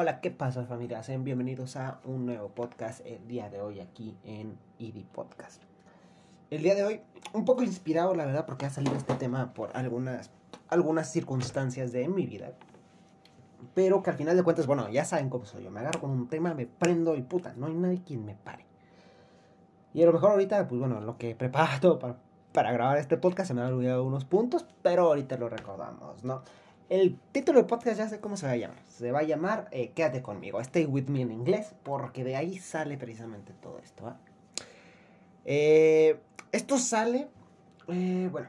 Hola, ¿qué pasa familia? Sean bienvenidos a un nuevo podcast el día de hoy aquí en ID Podcast. El día de hoy, un poco inspirado la verdad porque ha salido este tema por algunas, algunas circunstancias de mi vida. Pero que al final de cuentas, bueno, ya saben cómo soy yo. Me agarro con un tema, me prendo y puta, no hay nadie quien me pare. Y a lo mejor ahorita, pues bueno, lo que he preparado para, para grabar este podcast se me han olvidado unos puntos, pero ahorita lo recordamos, ¿no? El título del podcast ya sé cómo se va a llamar. Se va a llamar eh, Quédate conmigo, Stay with me en inglés, porque de ahí sale precisamente todo esto. Eh, esto sale, eh, bueno,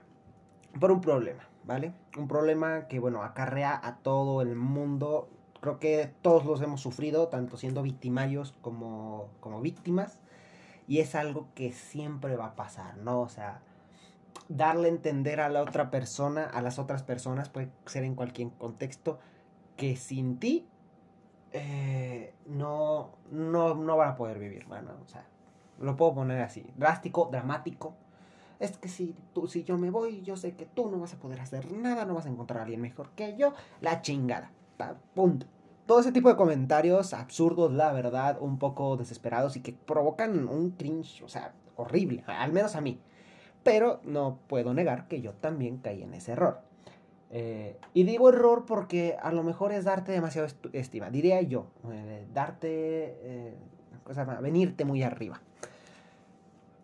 por un problema, ¿vale? Un problema que, bueno, acarrea a todo el mundo. Creo que todos los hemos sufrido, tanto siendo victimarios como, como víctimas. Y es algo que siempre va a pasar, ¿no? O sea, darle a entender a la otra persona, a las otras personas, puede ser en cualquier contexto, que sin ti eh, no, no, no van a poder vivir. Bueno, o sea, lo puedo poner así, drástico, dramático. Es que si, tú, si yo me voy, yo sé que tú no vas a poder hacer nada, no vas a encontrar a alguien mejor que yo, la chingada. Punto. Todo ese tipo de comentarios absurdos, la verdad, un poco desesperados y que provocan un cringe, o sea, horrible, al menos a mí pero no puedo negar que yo también caí en ese error. Eh, y digo error porque a lo mejor es darte demasiado estima, diría yo, eh, darte, eh, cosa, venirte muy arriba.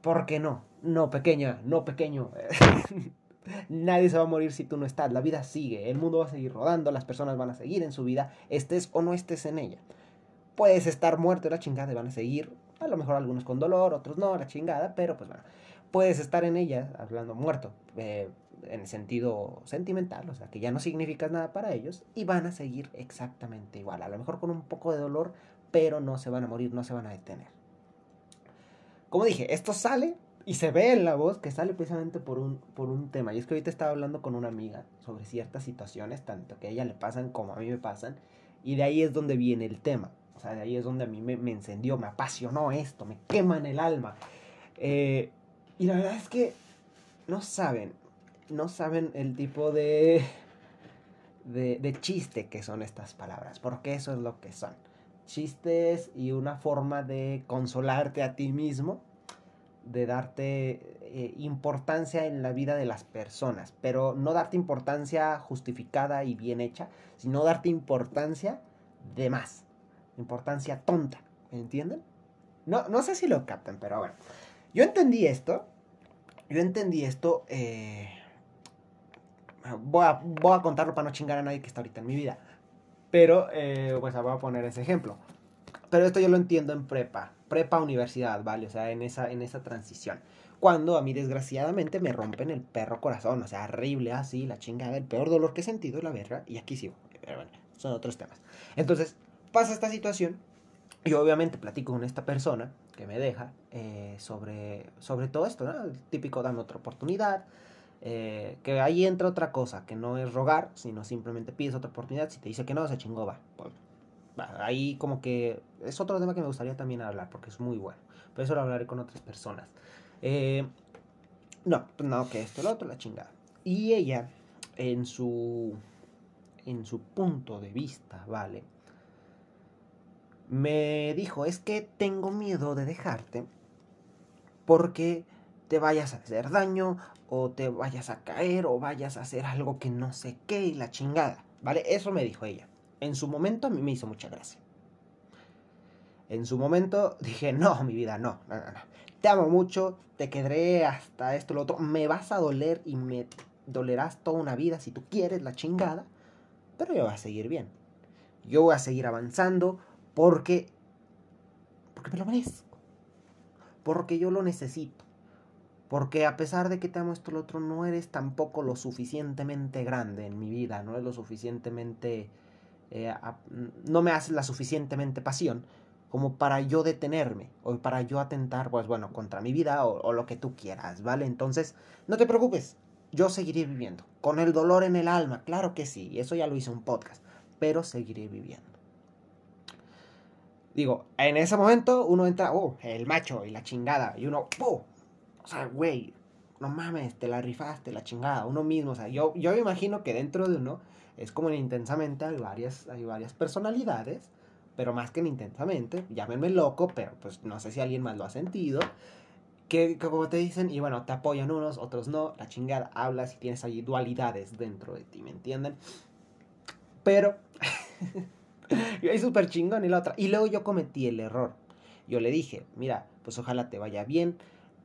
Porque no, no pequeña, no pequeño. Nadie se va a morir si tú no estás, la vida sigue, el mundo va a seguir rodando, las personas van a seguir en su vida, estés o no estés en ella. Puedes estar muerto, la chingada, y van a seguir, a lo mejor algunos con dolor, otros no, la chingada, pero pues bueno, puedes estar en ella, hablando muerto, eh, en el sentido sentimental, o sea, que ya no significas nada para ellos y van a seguir exactamente igual, a lo mejor con un poco de dolor, pero no se van a morir, no se van a detener. Como dije, esto sale y se ve en la voz que sale precisamente por un, por un tema. Y es que ahorita estaba hablando con una amiga sobre ciertas situaciones, tanto que a ella le pasan como a mí me pasan, y de ahí es donde viene el tema. O sea, de ahí es donde a mí me, me encendió, me apasionó esto, me quema en el alma. Eh, y la verdad es que no saben, no saben el tipo de, de, chiste que son estas palabras, porque eso es lo que son. Chistes y una forma de consolarte a ti mismo, de darte eh, importancia en la vida de las personas, pero no darte importancia justificada y bien hecha, sino darte importancia de más, importancia tonta, ¿me entienden? No, no sé si lo captan, pero bueno. Yo entendí esto. Yo entendí esto. Eh, voy, a, contarlo para no chingar a nadie que está ahorita en mi vida. Pero, eh, pues voy a poner ese ejemplo. Pero esto yo lo entiendo en prepa. Prepa universidad, ¿vale? O sea, en esa, en esa transición. Cuando a mí desgraciadamente me rompen el perro corazón. O sea, horrible, así, la chingada, el peor dolor que he sentido, la verga. Y aquí sigo. Pero bueno, son otros temas. Entonces, pasa esta situación. Y obviamente platico con esta persona que me deja eh, sobre, sobre todo esto, ¿no? Típico dame otra oportunidad. Eh, que ahí entra otra cosa, que no es rogar, sino simplemente pides otra oportunidad. Si te dice que no, se chingó, va. Pues. Ahí como que es otro tema que me gustaría también hablar, porque es muy bueno. Pero eso lo hablaré con otras personas. Eh, no, pues no, que esto, lo otro, la chingada. Y ella, en su, en su punto de vista, ¿vale? Me dijo, es que tengo miedo de dejarte porque te vayas a hacer daño o te vayas a caer o vayas a hacer algo que no sé qué y la chingada, ¿vale? Eso me dijo ella. En su momento a mí me hizo mucha gracia. En su momento dije, no, mi vida, no, no, no, no. Te amo mucho, te quedaré hasta esto, lo otro. Me vas a doler y me dolerás toda una vida si tú quieres la chingada, pero yo voy a seguir bien. Yo voy a seguir avanzando, porque, porque me lo merezco. Porque yo lo necesito. Porque a pesar de que te amo esto lo otro, no eres tampoco lo suficientemente grande en mi vida, no es lo suficientemente... Eh, no me haces la suficientemente pasión como para yo detenerme o para yo atentar, pues bueno, contra mi vida o, o lo que tú quieras, ¿vale? Entonces, no te preocupes, yo seguiré viviendo. Con el dolor en el alma, claro que sí, eso ya lo hice un podcast, pero seguiré viviendo. Digo, en ese momento uno entra, oh, el macho y la chingada. Y uno, oh, o sea, güey, no mames, te la rifaste, la chingada. Uno mismo, o sea, yo, yo me imagino que dentro de uno es como intensamente hay varias, hay varias personalidades, pero más que intensamente, llámenme loco, pero pues no sé si alguien más lo ha sentido. Que, como te dicen, y bueno, te apoyan unos, otros no, la chingada, hablas y tienes ahí dualidades dentro de ti, ¿me entienden? Pero, ahí súper chingón y la otra. Y luego yo cometí el error. Yo le dije, mira, pues ojalá te vaya bien.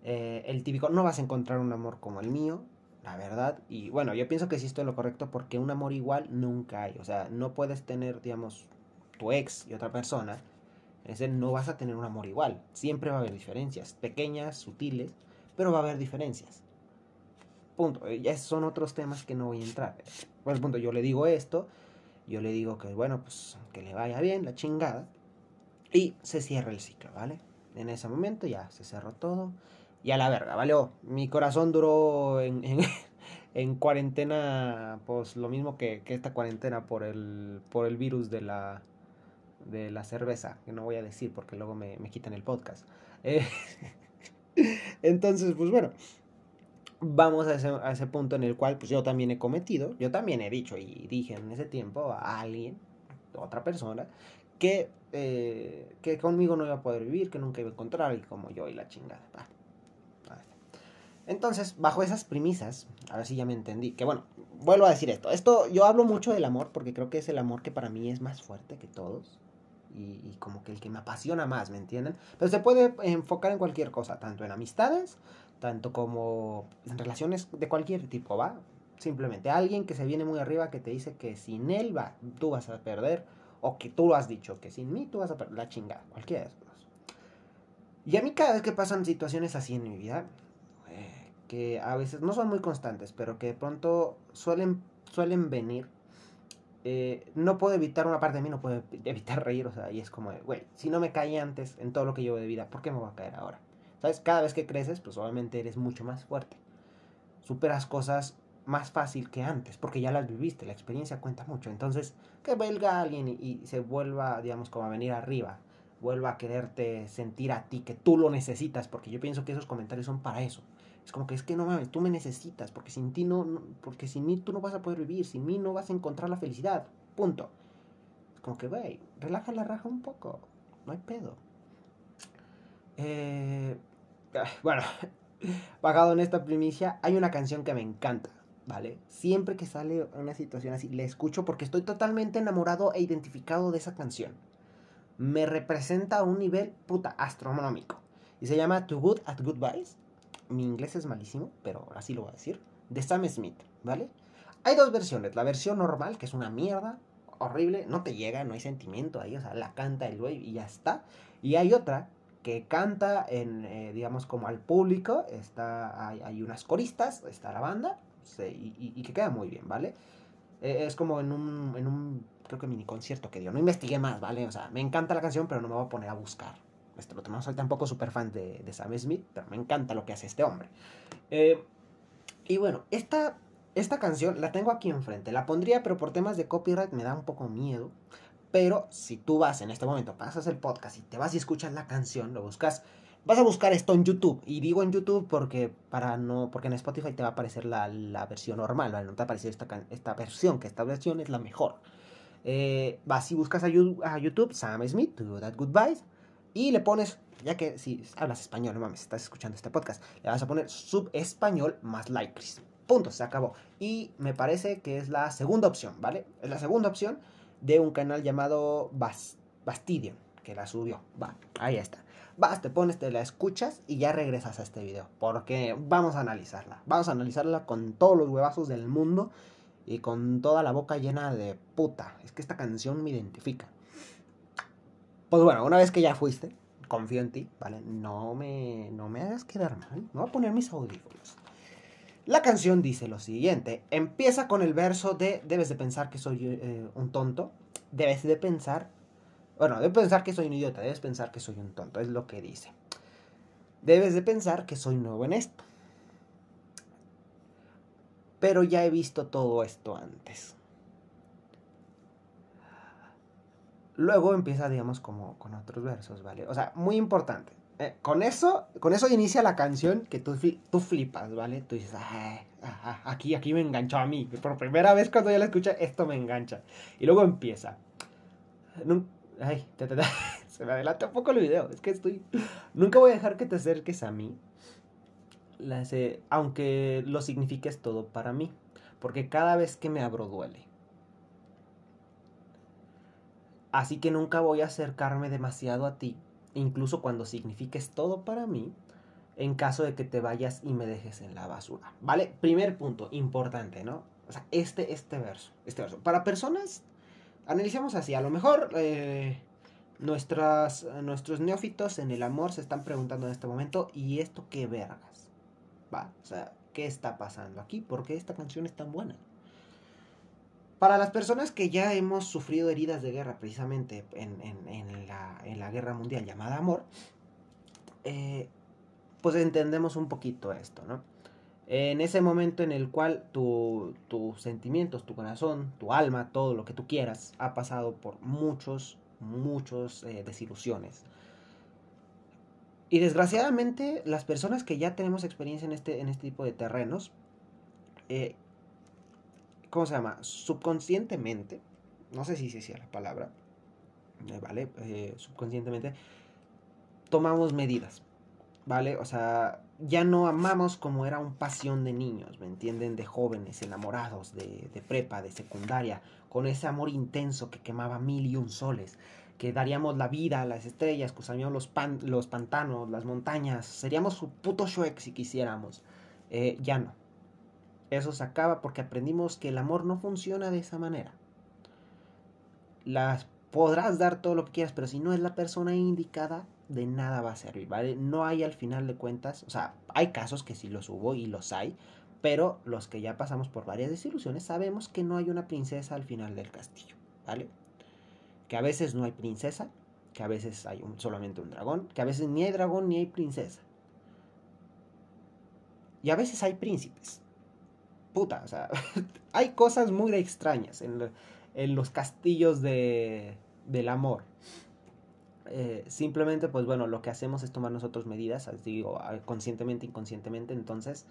Eh, el típico, no vas a encontrar un amor como el mío, la verdad. Y bueno, yo pienso que sí estoy en lo correcto porque un amor igual nunca hay. O sea, no puedes tener, digamos, tu ex y otra persona. Ese no vas a tener un amor igual. Siempre va a haber diferencias, pequeñas, sutiles, pero va a haber diferencias. Punto. Eh, ya son otros temas que no voy a entrar. Pues punto, yo le digo esto, yo le digo que bueno, pues que le vaya bien, la chingada. Y se cierra el ciclo, ¿vale? En ese momento ya se cerró todo y a la verga, ¿vale? mi corazón duró en, en, cuarentena, pues lo mismo que, esta cuarentena por el, por el virus de la, de la cerveza, que no voy a decir porque luego me, quitan el podcast. Eh, entonces, pues bueno, vamos a ese, a ese punto en el cual pues yo también he cometido, yo también he dicho y dije en ese tiempo a alguien, otra persona, que, eh, que conmigo no iba a poder vivir, que nunca iba a encontrar y como yo y la chingada. Entonces, bajo esas premisas, a ver si ya me entendí, que bueno, vuelvo a decir esto. Esto, yo hablo mucho del amor porque creo que es el amor que para mí es más fuerte que todos. Y, como que el que me apasiona más, ¿me entienden? Pero se puede enfocar en cualquier cosa, tanto en amistades, tanto como en relaciones de cualquier tipo, ¿va? Simplemente alguien que se viene muy arriba que te dice que sin él va, tú vas a perder, o que tú lo has dicho, que sin mí tú vas a perder la chingada, cualquiera de esos. Y a mí cada vez que pasan situaciones así en mi vida, que a veces no son muy constantes, pero que de pronto suelen, suelen venir. Eh, no puedo evitar una parte de mí, no puedo evitar reír, o sea, y es como, güey, si no me caí antes en todo lo que llevo de vida, ¿por qué me voy a caer ahora? ¿Sabes? Cada vez que creces, pues obviamente eres mucho más fuerte. Superas cosas más fácil que antes, porque ya las viviste, la experiencia cuenta mucho. Entonces, que venga alguien y, se vuelva, digamos, como a venir arriba, vuelva a quererte sentir a ti, que tú lo necesitas, porque yo pienso que esos comentarios son para eso es como que es que no mames, tú me necesitas, porque sin ti no, porque sin mí tú no vas a poder vivir, sin mí no vas a encontrar la felicidad. Punto. Es como que, güey, relaja la raja un poco. No hay pedo. Eh, bueno, pagado en esta primicia, hay una canción que me encanta, ¿vale? Siempre que sale una situación así, la escucho porque estoy totalmente enamorado e identificado de esa canción. Me representa a un nivel, puta, astronómico. Y se llama Too Good at Goodbyes mi inglés es malísimo, pero así lo voy a decir, de Sam Smith, ¿vale? Hay dos versiones, la versión normal, que es una mierda, horrible, no te llega, no hay sentimiento ahí, o sea, la canta el güey y ya está. Y hay otra que canta en, eh, digamos, como al público, está, hay, unas coristas, está la banda, y, que queda muy bien, ¿vale? Eh, es como en un, en un, creo que mini concierto que dio, no investigué más, ¿vale? O sea, me encanta la canción, pero no me voy a poner a buscar, este, no soy tampoco súper fan de, de, Sam Smith, pero me encanta lo que hace este hombre. Eh, y bueno, esta, esta canción la tengo aquí enfrente. La pondría, pero por temas de copyright me da un poco miedo. Pero si tú vas en este momento, pasas el podcast y te vas y escuchas la canción, lo buscas, vas a buscar esto en YouTube. Y digo en YouTube porque para no, porque en Spotify te va a aparecer la, la versión normal, ¿vale? No te va a aparecer esta, esta versión, que esta versión es la mejor. Eh, vas y buscas a, YouTube, Sam Smith, Do That Goodbyes. Y le pones, ya que si hablas español, no mames, estás escuchando este podcast, le vas a poner sub-español más Lycris. Punto, se acabó. Y me parece que es la segunda opción, ¿vale? Es la segunda opción de un canal llamado Bastidion, que la subió. Va, ahí está. Vas, te pones, te la escuchas y ya regresas a este video. Porque vamos a analizarla. Vamos a analizarla con todos los huevazos del mundo y con toda la boca llena de puta. Es que esta canción me identifica. Pues bueno, una vez que ya fuiste, confío en ti, ¿vale? No me, no me hagas quedar mal. Me voy a poner mis audífonos. La canción dice lo siguiente. Empieza con el verso de debes de pensar que soy eh, un tonto. Debes de pensar... Bueno, debes pensar que soy un idiota. Debes pensar que soy un tonto. Es lo que dice. Debes de pensar que soy nuevo en esto. Pero ya he visto todo esto antes. Luego empieza, digamos, como con otros versos, ¿vale? O sea, muy importante. Eh, con eso, con eso inicia la canción que tú, flipas, ¿vale? Tú dices, aquí, aquí me enganchó a mí. Por primera vez cuando yo la escuché, esto me engancha. Y luego empieza. Ay, se me adelanta un poco el video. Es que estoy. Nunca voy a dejar que te acerques a mí. aunque lo signifiques todo para mí. Porque cada vez que me abro duele. Así que nunca voy a acercarme demasiado a ti. Incluso cuando signifiques todo para mí. En caso de que te vayas y me dejes en la basura. ¿Vale? Primer punto, importante, ¿no? O sea, este, este verso. Este verso. Para personas analicemos así, a lo mejor eh, nuestras, nuestros neófitos en el amor se están preguntando en este momento, ¿y esto qué vergas? Va, o sea, ¿qué está pasando aquí? ¿Por qué esta canción es tan buena? Para las personas que ya hemos sufrido heridas de guerra precisamente en, la, guerra mundial llamada amor, eh, pues entendemos un poquito esto, ¿no? en ese momento en el cual tus sentimientos, tu corazón, tu alma, todo lo que tú quieras, ha pasado por muchos, muchos eh, desilusiones. Y desgraciadamente, las personas que ya tenemos experiencia en este, este tipo de terrenos, eh, ¿cómo se llama? Subconscientemente, no sé si se decía la palabra, eh, ¿vale? subconscientemente, tomamos medidas, ¿vale? O sea, ya no amamos como era un pasión de niños, ¿me entienden? De jóvenes, enamorados, de, de, prepa, de secundaria, con ese amor intenso que quemaba mil y un soles, que daríamos la vida a las estrellas, que usaríamos los, los pantanos, las montañas, seríamos su puto Shrek si quisiéramos. Eh, ya no. Eso se acaba porque aprendimos que el amor no funciona de esa manera. Las podrás dar todo lo que quieras, pero si no es la persona indicada, de nada va a servir, ¿vale? No hay al final de cuentas, o sea, hay casos que sí los hubo y los hay, pero los que ya pasamos por varias desilusiones sabemos que no hay una princesa al final del castillo, ¿vale? Que a veces no hay princesa, que a veces hay solamente un dragón, que a veces ni hay dragón ni hay princesa. Y a veces hay príncipes. Puta, o sea, hay cosas muy extrañas en, en los castillos de, del amor. Eh, simplemente, pues bueno, lo que hacemos es tomar nosotros medidas, digo, conscientemente, inconscientemente. Entonces,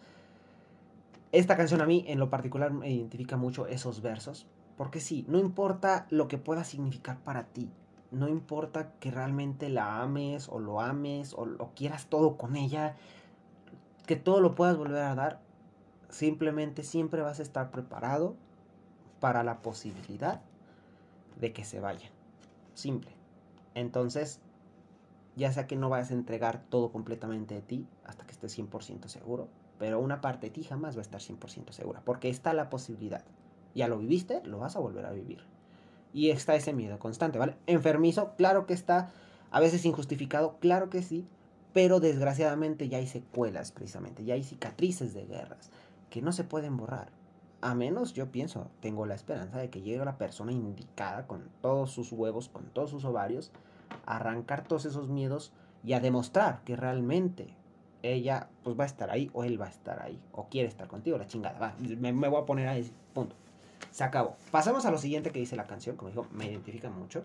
esta canción a mí en lo particular me identifica mucho esos versos. Porque sí, no importa lo que pueda significar para ti. No importa que realmente la ames o lo ames o lo quieras todo con ella. Que todo lo puedas volver a dar. Simplemente siempre vas a estar preparado para la posibilidad de que se vaya. Simple. Entonces, ya sea que no vayas a entregar todo completamente de ti hasta que estés 100% seguro, pero una parte de ti jamás va a estar 100% segura, porque está la posibilidad. Ya lo viviste, lo vas a volver a vivir. Y está ese miedo constante, ¿vale? Enfermizo, claro que está, a veces injustificado, claro que sí, pero desgraciadamente ya hay secuelas precisamente, ya hay cicatrices de guerras que no se pueden borrar. A menos, yo pienso, tengo la esperanza de que llegue la persona indicada con todos sus huevos, con todos sus ovarios, a arrancar todos esos miedos y a demostrar que realmente ella pues va a estar ahí o él va a estar ahí o quiere estar contigo, la chingada, va, me, voy a poner ahí, punto. Se acabó. Pasamos a lo siguiente que dice la canción, como dijo, me identifica mucho.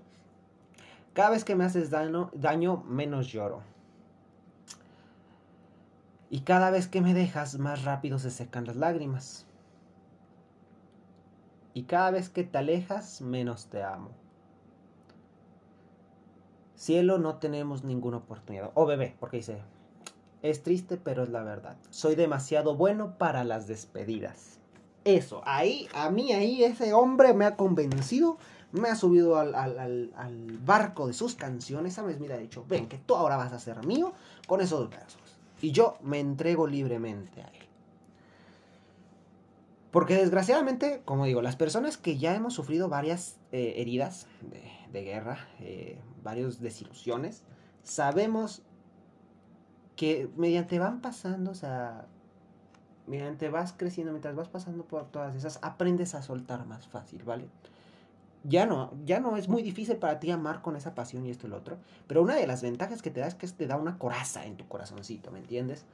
Cada vez que me haces daño menos lloro. Y cada vez que me dejas, más rápido se secan las lágrimas. Y cada vez que te alejas, menos te amo. Cielo, no tenemos ninguna oportunidad. Oh, bebé, porque dice, es triste, pero es la verdad. Soy demasiado bueno para las despedidas. Eso, ahí, a mí ahí ese hombre me ha convencido, me ha subido al, al barco de sus canciones, ¿sabes? Mira, ha dicho, ven, que tú ahora vas a ser mío con esos versos. Y yo me entrego libremente a él. Porque desgraciadamente, como digo, las personas que ya hemos sufrido varias eh, heridas de, guerra, eh, varias desilusiones, sabemos que mediante van pasando, o sea, mediante vas creciendo, mientras vas pasando por todas esas, aprendes a soltar más fácil, ¿vale? Ya no, ya no es muy difícil para ti amar con esa pasión y esto y lo otro, pero una de las ventajas que te da es que te da una coraza en tu corazoncito, ¿me entiendes?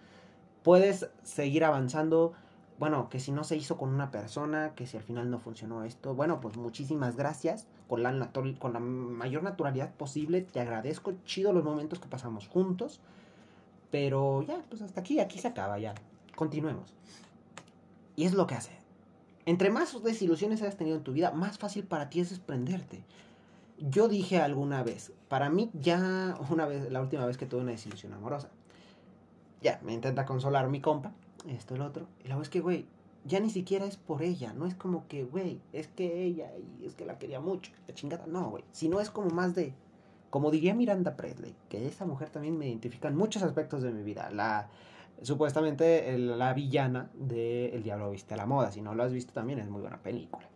Puedes seguir avanzando, bueno, que si no se hizo con una persona, que si al final no funcionó esto, bueno, pues muchísimas gracias, con la, con la mayor naturalidad posible, te agradezco, chido los momentos que pasamos juntos, pero ya, pues hasta aquí, aquí se acaba ya, continuemos. Y es lo que hace. Entre más desilusiones hayas tenido en tu vida, más fácil para ti es desprenderte. yo dije alguna vez, para mí ya una vez, la última vez que tuve una desilusión amorosa, ya, me intenta consolar mi compa, esto, el otro, y la verdad es que, güey, ya ni siquiera es por ella, no es como que, güey, es que ella, y es que la quería mucho, la chingada, no, güey, sino es como más de, como diría Miranda Presley, que esa mujer también me identifica en muchos aspectos de mi vida, la, supuestamente la villana de El Diablo Viste a la Moda, si no lo has visto también es muy buena película.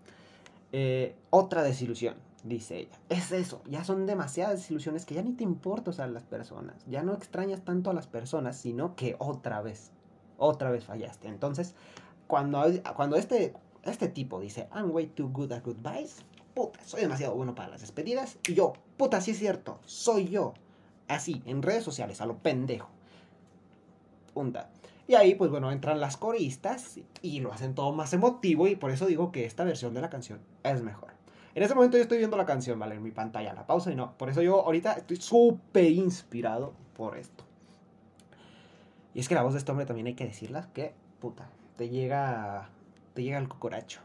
Eh, otra desilusión, dice ella. Es eso, ya son demasiadas desilusiones que ya ni te importa a las personas. Ya no extrañas tanto a las personas, sino que otra vez, otra vez fallaste. Entonces, cuando, cuando este, este tipo dice, I'm way too good at goodbyes, puta, soy demasiado bueno para las despedidas. Y yo, puta, sí es cierto, soy yo. Así, en redes sociales, a lo pendejo. Y ahí, pues bueno, entran las coristas y lo hacen todo más emotivo y por eso digo que esta versión de la canción es mejor. En este momento yo estoy viendo la canción, ¿vale? En mi pantalla, la pausa y no. Por eso yo ahorita estoy súper inspirado por esto. Y es que la voz de este hombre también hay que decirla que, puta, te llega, te llega el cocoracho.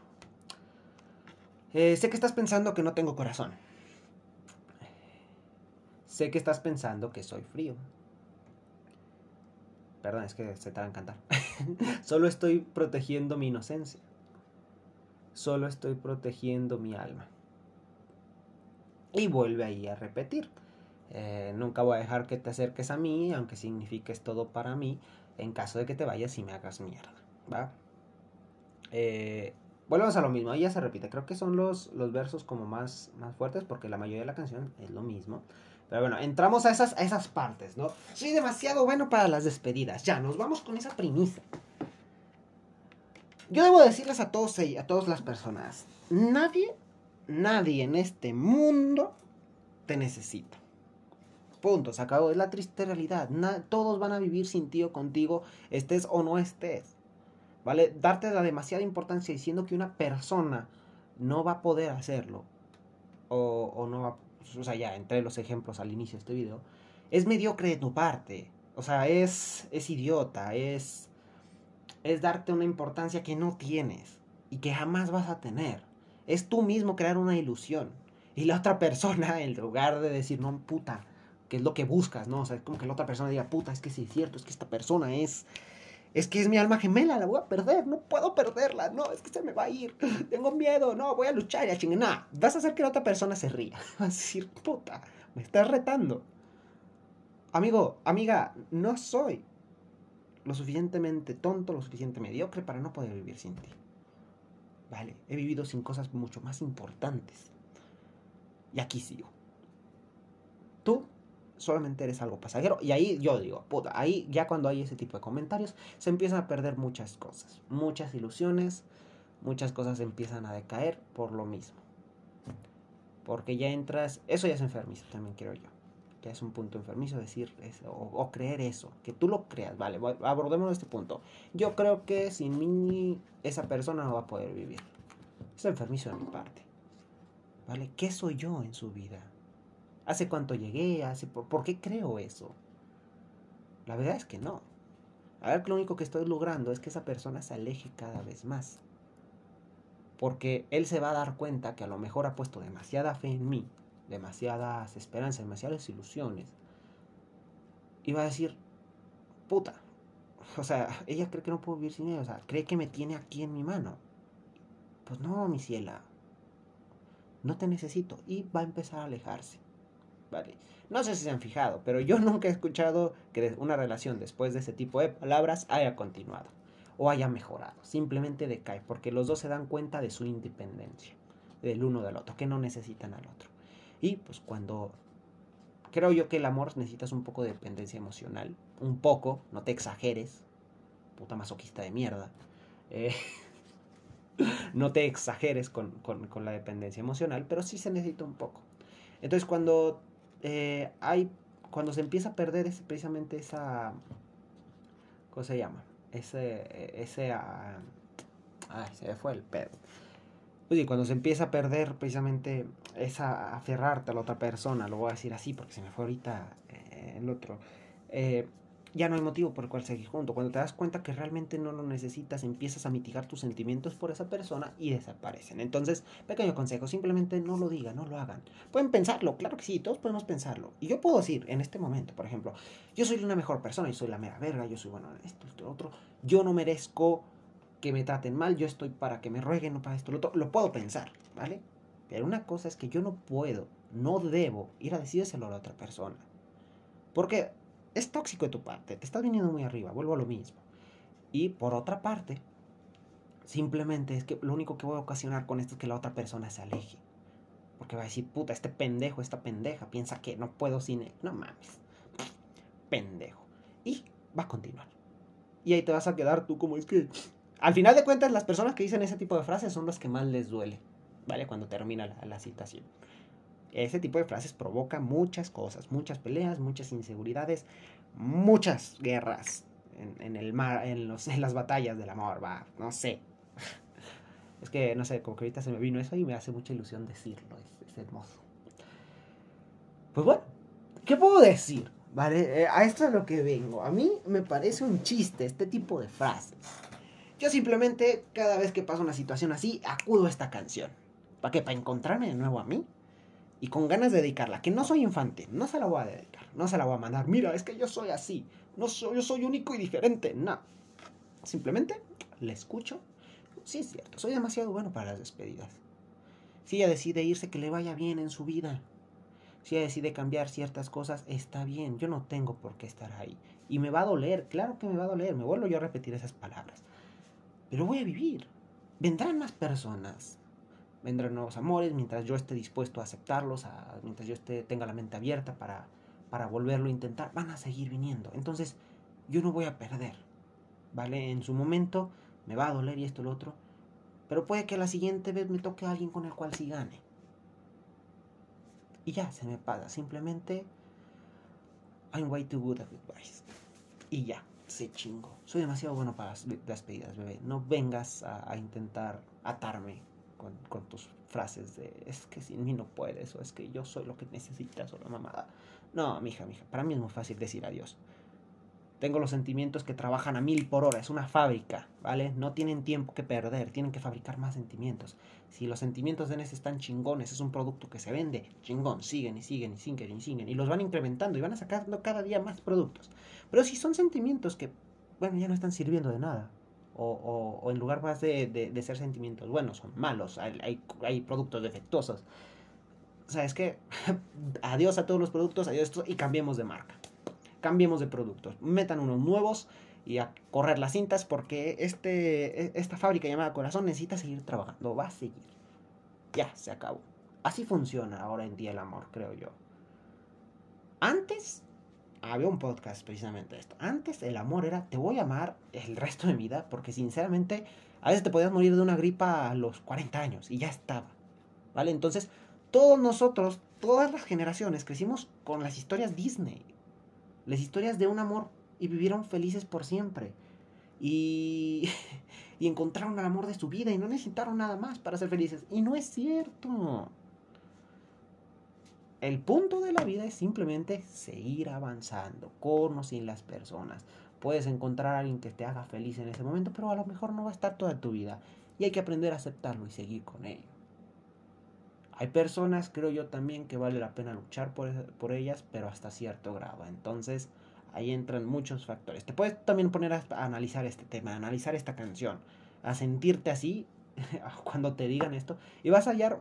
Eh, sé que estás pensando que no tengo corazón. Sé que estás pensando que soy frío. Perdón, es que se te va a. Solo estoy protegiendo mi inocencia. Solo estoy protegiendo mi alma. Y vuelve ahí a repetir. Eh, nunca voy a dejar que te acerques a mí, aunque signifiques todo para mí, en caso de que te vayas y me hagas mierda. ¿Va? Eh, a lo mismo, ahí ya se repite. Creo que son los, los versos como más, más fuertes porque la mayoría de la canción es lo mismo. Pero bueno, entramos a esas, a esas partes, ¿no? Soy demasiado bueno para las despedidas. Ya, nos vamos con esa premisa. Yo debo decirles a todos a todas las personas, nadie, nadie en este mundo te necesita. Punto, se acabó. Es la triste realidad. todos van a vivir sin ti o contigo, estés o no estés. ¿Vale? Darte la demasiada importancia diciendo que una persona no va a poder hacerlo. O, o no va, o sea, ya entre los ejemplos al inicio de este video. Es mediocre de tu parte. O sea, es, es idiota, es es darte una importancia que no tienes y que jamás vas a tener. Es tú mismo crear una ilusión. Y la otra persona, en lugar de decir, no, puta, que es lo que buscas, ¿no? O sea, es como que la otra persona diga, puta, es que sí es cierto, es que esta persona es. Es que es mi alma gemela, la voy a perder, no puedo perderla, no, es que se me va a ir, tengo miedo, no, voy a luchar y a chingar. Vas a hacer que la otra persona se ría. Vas a decir, puta, me estás retando. Amigo, amiga, no soy lo suficientemente tonto, lo suficientemente mediocre para no poder vivir sin ti. Vale, he vivido sin cosas mucho más importantes. Y aquí sigo. Tú solamente eres algo pasajero. Y ahí yo digo, puta, ahí ya cuando hay ese tipo de comentarios, se empiezan a perder muchas cosas. Muchas ilusiones, muchas cosas empiezan a decaer por lo mismo. Porque ya entras, eso ya es enfermizo, también quiero yo que es un punto enfermizo decir eso, o, creer eso, que tú lo creas, vale, abordemos este punto. Yo creo que sin mí esa persona no va a poder vivir. Es enfermizo de mi parte. ¿Vale? ¿Qué soy yo en su vida? ¿Hace cuánto llegué? ¿Hace por, por qué creo eso? La verdad es que no. A ver, lo único que estoy logrando es que esa persona se aleje cada vez más. Porque él se va a dar cuenta que a lo mejor ha puesto demasiada fe en mí demasiadas esperanzas, demasiadas ilusiones, iba a decir, puta, o sea, ella cree que no puedo vivir sin ella, o sea, cree que me tiene aquí en mi mano. Pues no, mi ciela, no te necesito. Y va a empezar a alejarse. Vale. No sé si se han fijado, pero yo nunca he escuchado que una relación después de ese tipo de palabras haya continuado o haya mejorado. Simplemente decae porque los dos se dan cuenta de su independencia, del uno del otro, que no necesitan al otro. Y pues cuando creo yo que el amor necesitas un poco de dependencia emocional, un poco, no te exageres, puta masoquista de mierda. Eh, no te exageres con, la dependencia emocional, pero sí se necesita un poco. Entonces cuando eh, hay, cuando se empieza a perder ese, precisamente esa, ¿cómo se llama? Ese, ese, ah, ay, se fue el pedo. Pues cuando se empieza a perder precisamente esa aferrarte a la otra persona, lo voy a decir así porque se me fue ahorita eh, el otro, eh, ya no hay motivo por el cual seguir junto. Cuando te das cuenta que realmente no lo necesitas, empiezas a mitigar tus sentimientos por esa persona y desaparecen. Entonces, pequeño consejo, simplemente no lo digan, no lo hagan. Pueden pensarlo, claro que sí, todos podemos pensarlo. Y yo puedo decir en este momento, por ejemplo, yo soy una mejor persona, yo soy la mera verga, yo soy bueno en esto, esto, otro. Yo no merezco que me traten mal, yo estoy para que me rueguen, no para esto, lo otro. Lo puedo pensar, ¿vale? Pero una cosa es que yo no puedo, no debo ir a decírselo a la otra persona. Porque es tóxico de tu parte, te estás viniendo muy arriba, vuelvo a lo mismo. Y por otra parte, simplemente es que lo único que voy a ocasionar con esto es que la otra persona se aleje. Porque va a decir, puta, este pendejo, esta pendeja, piensa que no puedo sin él. No mames. Pendejo. Y va a continuar. Y ahí te vas a quedar tú como es que... Al final de cuentas, las personas que dicen ese tipo de frases son las que más les duele. ¿Vale? Cuando termina la, la citación. Ese tipo de frases provoca muchas cosas, muchas peleas, muchas inseguridades, muchas guerras en, el mar, en, las batallas del amor, va, no sé. Es que, no sé, como que ahorita se me vino eso y me hace mucha ilusión decirlo, es, hermoso. Pues bueno, ¿qué puedo decir? Vale, eh, a esto es lo que vengo. A mí me parece un chiste este tipo de frases. Yo simplemente, cada vez que pasa una situación así, acudo a esta canción. ¿Para qué? ¿Para encontrarme de nuevo a mí? Y con ganas de dedicarla, que no soy infante, no se la voy a dedicar, no se la voy a mandar, mira, es que yo soy así, no soy, yo soy único y diferente, no. Simplemente le escucho, sí es cierto, soy demasiado bueno para las despedidas. Si ella decide irse, que le vaya bien en su vida. Si ella decide cambiar ciertas cosas, está bien, yo no tengo por qué estar ahí. Y me va a doler, claro que me va a doler, me vuelvo yo a repetir esas palabras. Pero voy a vivir. Vendrán más personas, vendrán nuevos amores, mientras yo esté dispuesto a aceptarlos, mientras yo esté, tenga la mente abierta para, para volverlo a intentar, van a seguir viniendo. Entonces, yo no voy a perder, ¿vale? En su momento me va a doler y esto y lo otro, pero puede que la siguiente vez me toque a alguien con el cual sí gane. Y ya, se me pasa. Simplemente, I'm way too good at advice. Y ya, se chingo. Soy demasiado bueno para las despedidas, bebé. No vengas a intentar atarme con, tus frases de es que sin mí no puedes o es que yo soy lo que necesitas o la mamada. No, mija, mija, para mí es muy fácil decir adiós. Tengo los sentimientos que trabajan a mil por hora, es una fábrica, ¿vale? No tienen tiempo que perder, tienen que fabricar más sentimientos. Si los sentimientos de NES están chingones, es un producto que se vende, chingón, siguen y siguen y siguen y siguen y los van incrementando y van sacando cada día más productos. Pero si son sentimientos que, bueno, ya no están sirviendo de nada, o, en lugar más de, ser sentimientos buenos, son malos, hay, hay, productos defectuosos. O sea, es que adiós a todos los productos, adiós esto y cambiemos de marca. Cambiemos de productos. Metan unos nuevos y a correr las cintas porque este, e, esta fábrica llamada Corazón necesita seguir trabajando. Va a seguir. Ya, se acabó. Así funciona ahora en día el amor, creo yo. Antes había un podcast precisamente de esto. Antes el amor era te voy a amar el resto de mi vida porque sinceramente a veces te podías morir de una gripa a los 40 años y ya estaba. ¿Vale? Entonces, todos nosotros, todas las generaciones crecimos con las historias Disney. Las historias de un amor y vivieron felices por siempre. Y, y encontraron el amor de su vida y no necesitaron nada más para ser felices. Y no es cierto. El punto de la vida es simplemente seguir avanzando con o sin las personas. Puedes encontrar a alguien que te haga feliz en ese momento, pero a lo mejor no va a estar toda tu vida. Y hay que aprender a aceptarlo y seguir con ello. Hay personas, creo yo también, que vale la pena luchar por, por ellas, pero hasta cierto grado. Entonces, ahí entran muchos factores. Te puedes también poner a, analizar este tema, a analizar esta canción, a sentirte así cuando te digan esto, y vas a hallar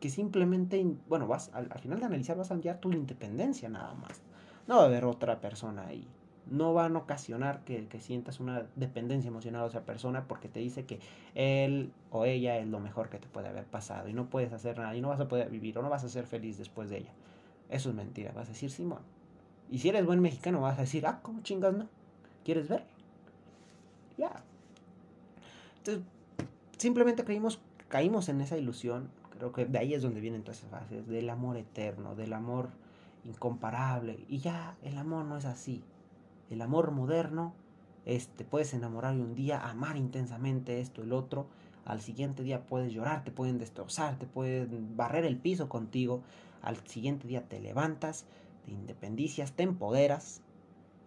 que simplemente, bueno, vas al, final de analizar vas a hallar tu independencia nada más. No va a haber otra persona ahí. No van a ocasionar que, sientas una dependencia emocional a esa persona porque te dice que él o ella es lo mejor que te puede haber pasado y no puedes hacer nada y no vas a poder vivir o no vas a ser feliz después de ella. Eso es mentira. Vas a decir, Simón. Y si eres buen mexicano, vas a decir, ah, ¿cómo chingas no? ¿Quieres ver? Ya. Entonces, simplemente caímos, caímos en esa ilusión Que de ahí es donde vienen todas esas fases, del amor eterno, del amor incomparable. Y ya el amor no es así. El amor moderno, este, puedes enamorar y un día amar intensamente esto, el otro. Al siguiente día puedes llorar, te pueden destrozar, te pueden barrer el piso contigo. Al siguiente día te levantas, te independicias, te empoderas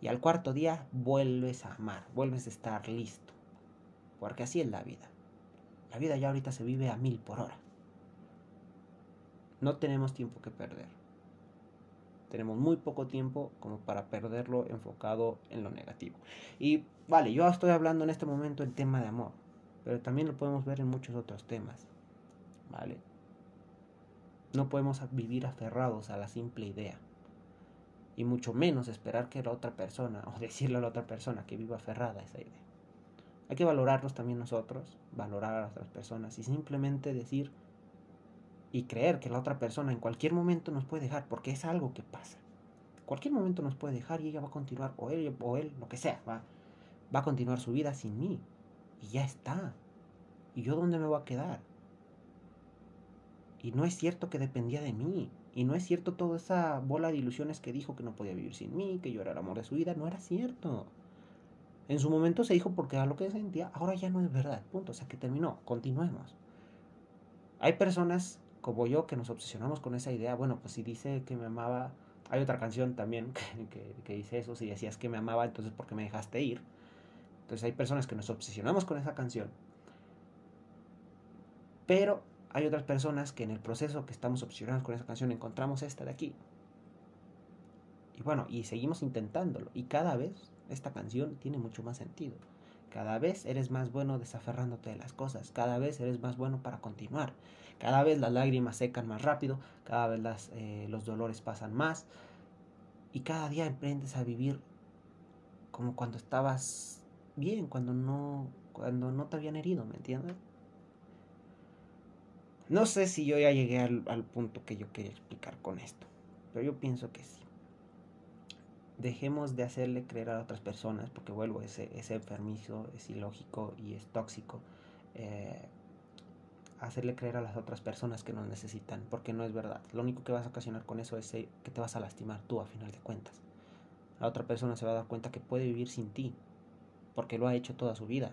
Y al cuarto día vuelves a amar, vuelves a estar listo. Porque así es la vida. La vida ya ahorita se vive a mil por hora. No tenemos tiempo que perder. Tenemos muy poco tiempo como para perderlo enfocado en lo negativo. Y vale, yo estoy hablando en este momento en tema de amor, pero también lo podemos ver en muchos otros temas. ¿Vale? No podemos vivir aferrados a la simple idea. Y mucho menos esperar que la otra persona, o decirle a la otra persona que viva aferrada a esa idea. Hay que valorarlos también nosotros, valorar a las otras personas y simplemente decir, y creer que la otra persona en cualquier momento nos puede dejar, porque es algo que pasa. Cualquier momento nos puede dejar y ella va a continuar, o él, o él, lo que sea, va, va a continuar su vida sin mí. Y ya está. ¿Y yo dónde me voy a quedar? Y no es cierto que dependía de mí. Y no es cierto toda esa bola de ilusiones que dijo que no podía vivir sin mí, que yo era el amor de su vida. No era cierto. En su momento se dijo porque era lo que sentía, ahora ya no es verdad. Punto. O sea que terminó. Continuemos. Hay personas como yo que nos obsesionamos con esa idea, bueno, pues si dice que me amaba, hay otra canción también que, dice eso, si decías que me amaba, entonces ¿por qué me dejaste ir? Entonces hay personas que nos obsesionamos con esa canción, pero hay otras personas que en el proceso que estamos obsesionados con esa canción encontramos esta de aquí. Y bueno, y seguimos intentándolo, y cada vez esta canción tiene mucho más sentido. Cada vez eres más bueno desaferrándote de las cosas, cada vez eres más bueno para continuar, cada vez las lágrimas secan más rápido, cada vez eh, los dolores pasan más y cada día emprendes a vivir como cuando estabas bien, cuando no, cuando no te habían herido, ¿me entiendes? No sé si yo ya llegué al, al punto que yo quería explicar con esto, pero yo pienso que sí dejemos de hacerle creer a otras personas, porque vuelvo, ese es enfermizo, es ilógico y es tóxico. Eh, hacerle creer a las otras personas que nos necesitan, porque no es verdad. Lo único que vas a ocasionar con eso es eh, que te vas a lastimar tú a final de cuentas. La otra persona se va a dar cuenta que puede vivir sin ti, porque lo ha hecho toda su vida.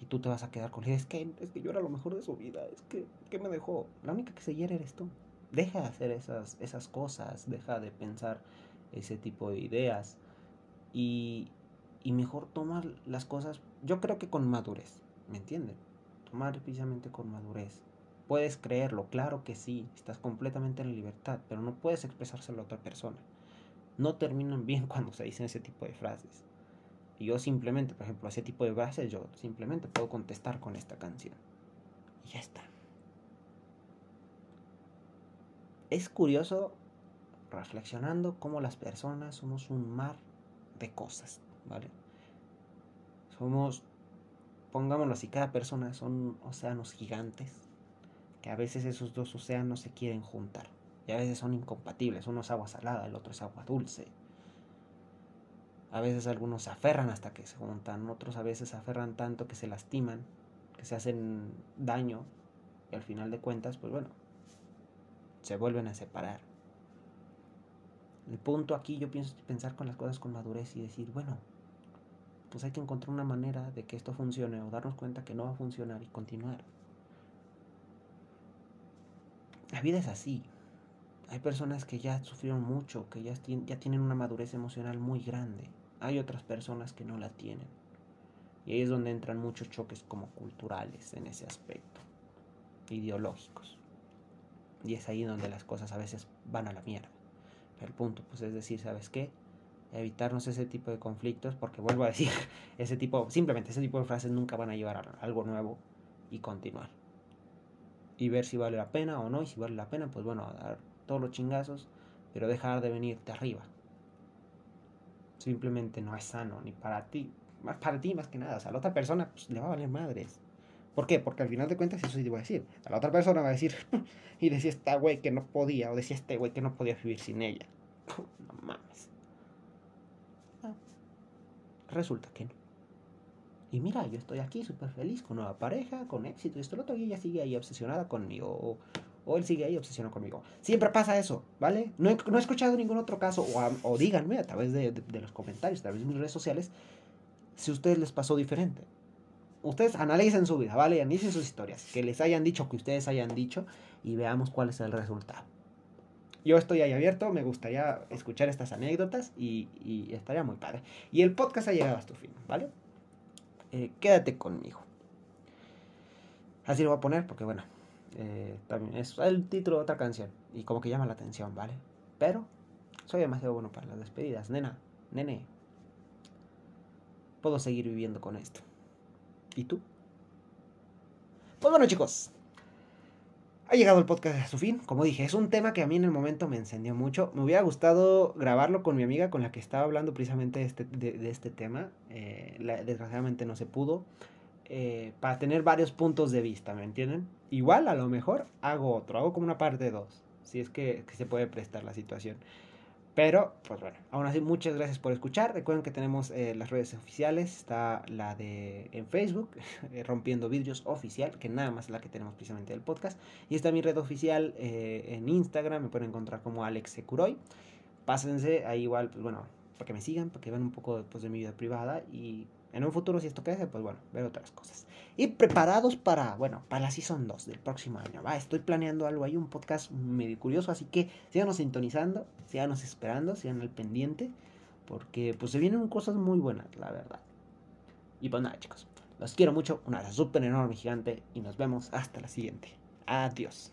Y tú te vas a quedar con él. Es que, es que yo era lo mejor de su vida. Es que, ¿qué me dejó? La única que se hiere eres tú. Deja de hacer esas, esas cosas. Deja de pensar ese tipo de ideas y, y mejor tomar las cosas, yo creo que con madurez, ¿me entienden? Tomar precisamente con madurez. Puedes creerlo, claro que sí, estás completamente en la libertad, pero no puedes expresárselo a otra persona. No terminan bien cuando se dicen ese tipo de frases. Y yo simplemente, por ejemplo, ese tipo de frases, yo simplemente puedo contestar con esta canción. Y ya está. Es curioso reflexionando cómo las personas somos un mar de cosas, ¿vale? Somos, pongámoslo así, cada persona son océanos gigantes, que a veces esos dos océanos se quieren juntar, y a veces son incompatibles, uno es agua salada, el otro es agua dulce. A veces algunos se aferran hasta que se juntan, otros a veces se aferran tanto que se lastiman, que se hacen daño, y al final de cuentas, pues bueno, se vuelven a separar. El punto aquí yo pienso pensar con las cosas con madurez y decir, bueno, pues hay que encontrar una manera de que esto funcione o darnos cuenta que no va a funcionar y continuar. La vida es así. Hay personas que ya sufrieron mucho, que ya, ya tienen una madurez emocional muy grande. Hay otras personas que no la tienen. Y ahí es donde entran muchos choques como culturales en ese aspecto, ideológicos. Y es ahí donde las cosas a veces van a la mierda el punto, pues es decir, ¿sabes qué? Evitarnos ese tipo de conflictos, porque vuelvo a decir, ese tipo, simplemente ese tipo de frases nunca van a llevar a algo nuevo y continuar. Y ver si vale la pena o no, y si vale la pena, pues bueno, dar todos los chingazos, pero dejar de venirte arriba. Simplemente no es sano, ni para ti, más para ti más que nada, o sea, a la otra persona pues, le va a valer madres. ¿Por qué? Porque al final de cuentas eso sí te voy a decir. A la otra persona va a decir, y decía esta güey que no podía, o decía este güey que no podía vivir sin ella. No mames. Ah. Resulta que no. Y mira, yo estoy aquí súper feliz, con nueva pareja, con éxito, y esto lo otro, y ella sigue ahí obsesionada conmigo, o, él sigue ahí obsesionado conmigo. Siempre pasa eso, ¿vale? No he, no he escuchado ningún otro caso, o, díganme a través de, de los comentarios, a través de mis redes sociales, si a ustedes les pasó diferente ustedes analicen su vida, ¿vale? Analicen sus historias, que les hayan dicho, que ustedes hayan dicho, y veamos cuál es el resultado. yo estoy ahí abierto, me gustaría escuchar estas anécdotas y, y estaría muy padre. Y el podcast ha llegado a su fin, ¿vale? Eh, quédate conmigo. Así lo voy a poner porque, bueno, eh, también es el título de otra canción y como que llama la atención, ¿vale? Pero soy demasiado bueno para las despedidas, nena, nene. Puedo seguir viviendo con esto. ¿Y tú? Pues bueno, chicos, ha llegado el podcast a su fin. Como dije, es un tema que a mí en el momento me encendió mucho. Me hubiera gustado grabarlo con mi amiga con la que estaba hablando precisamente de este, de, este tema. Eh, desgraciadamente no se pudo. Eh, para tener varios puntos de vista, ¿me entienden? Igual a lo mejor hago otro, hago como una parte 2, si es que se puede prestar la situación. Pero, pues bueno, aún así, muchas gracias por escuchar. Recuerden que tenemos eh, las redes oficiales. Está la de en Facebook, eh, Rompiendo Vidrios Oficial, que nada más es la que tenemos precisamente del podcast. Y está mi red oficial eh, en Instagram, me pueden encontrar como Alex Securoy. Pásense ahí igual, pues bueno, para que me sigan, para que vean un poco pues, de mi vida privada y en un futuro, si esto crece, pues bueno, ver otras cosas. Y preparados para, bueno, para la Season 2 del próximo año. Va, estoy planeando algo ahí, un podcast medio curioso, así que síganos sintonizando, síganos esperando, sigan al pendiente, porque pues se vienen cosas muy buenas, la verdad. Y pues nada, chicos, los quiero mucho, una súper enorme, gigante, y nos vemos hasta la siguiente. Adiós.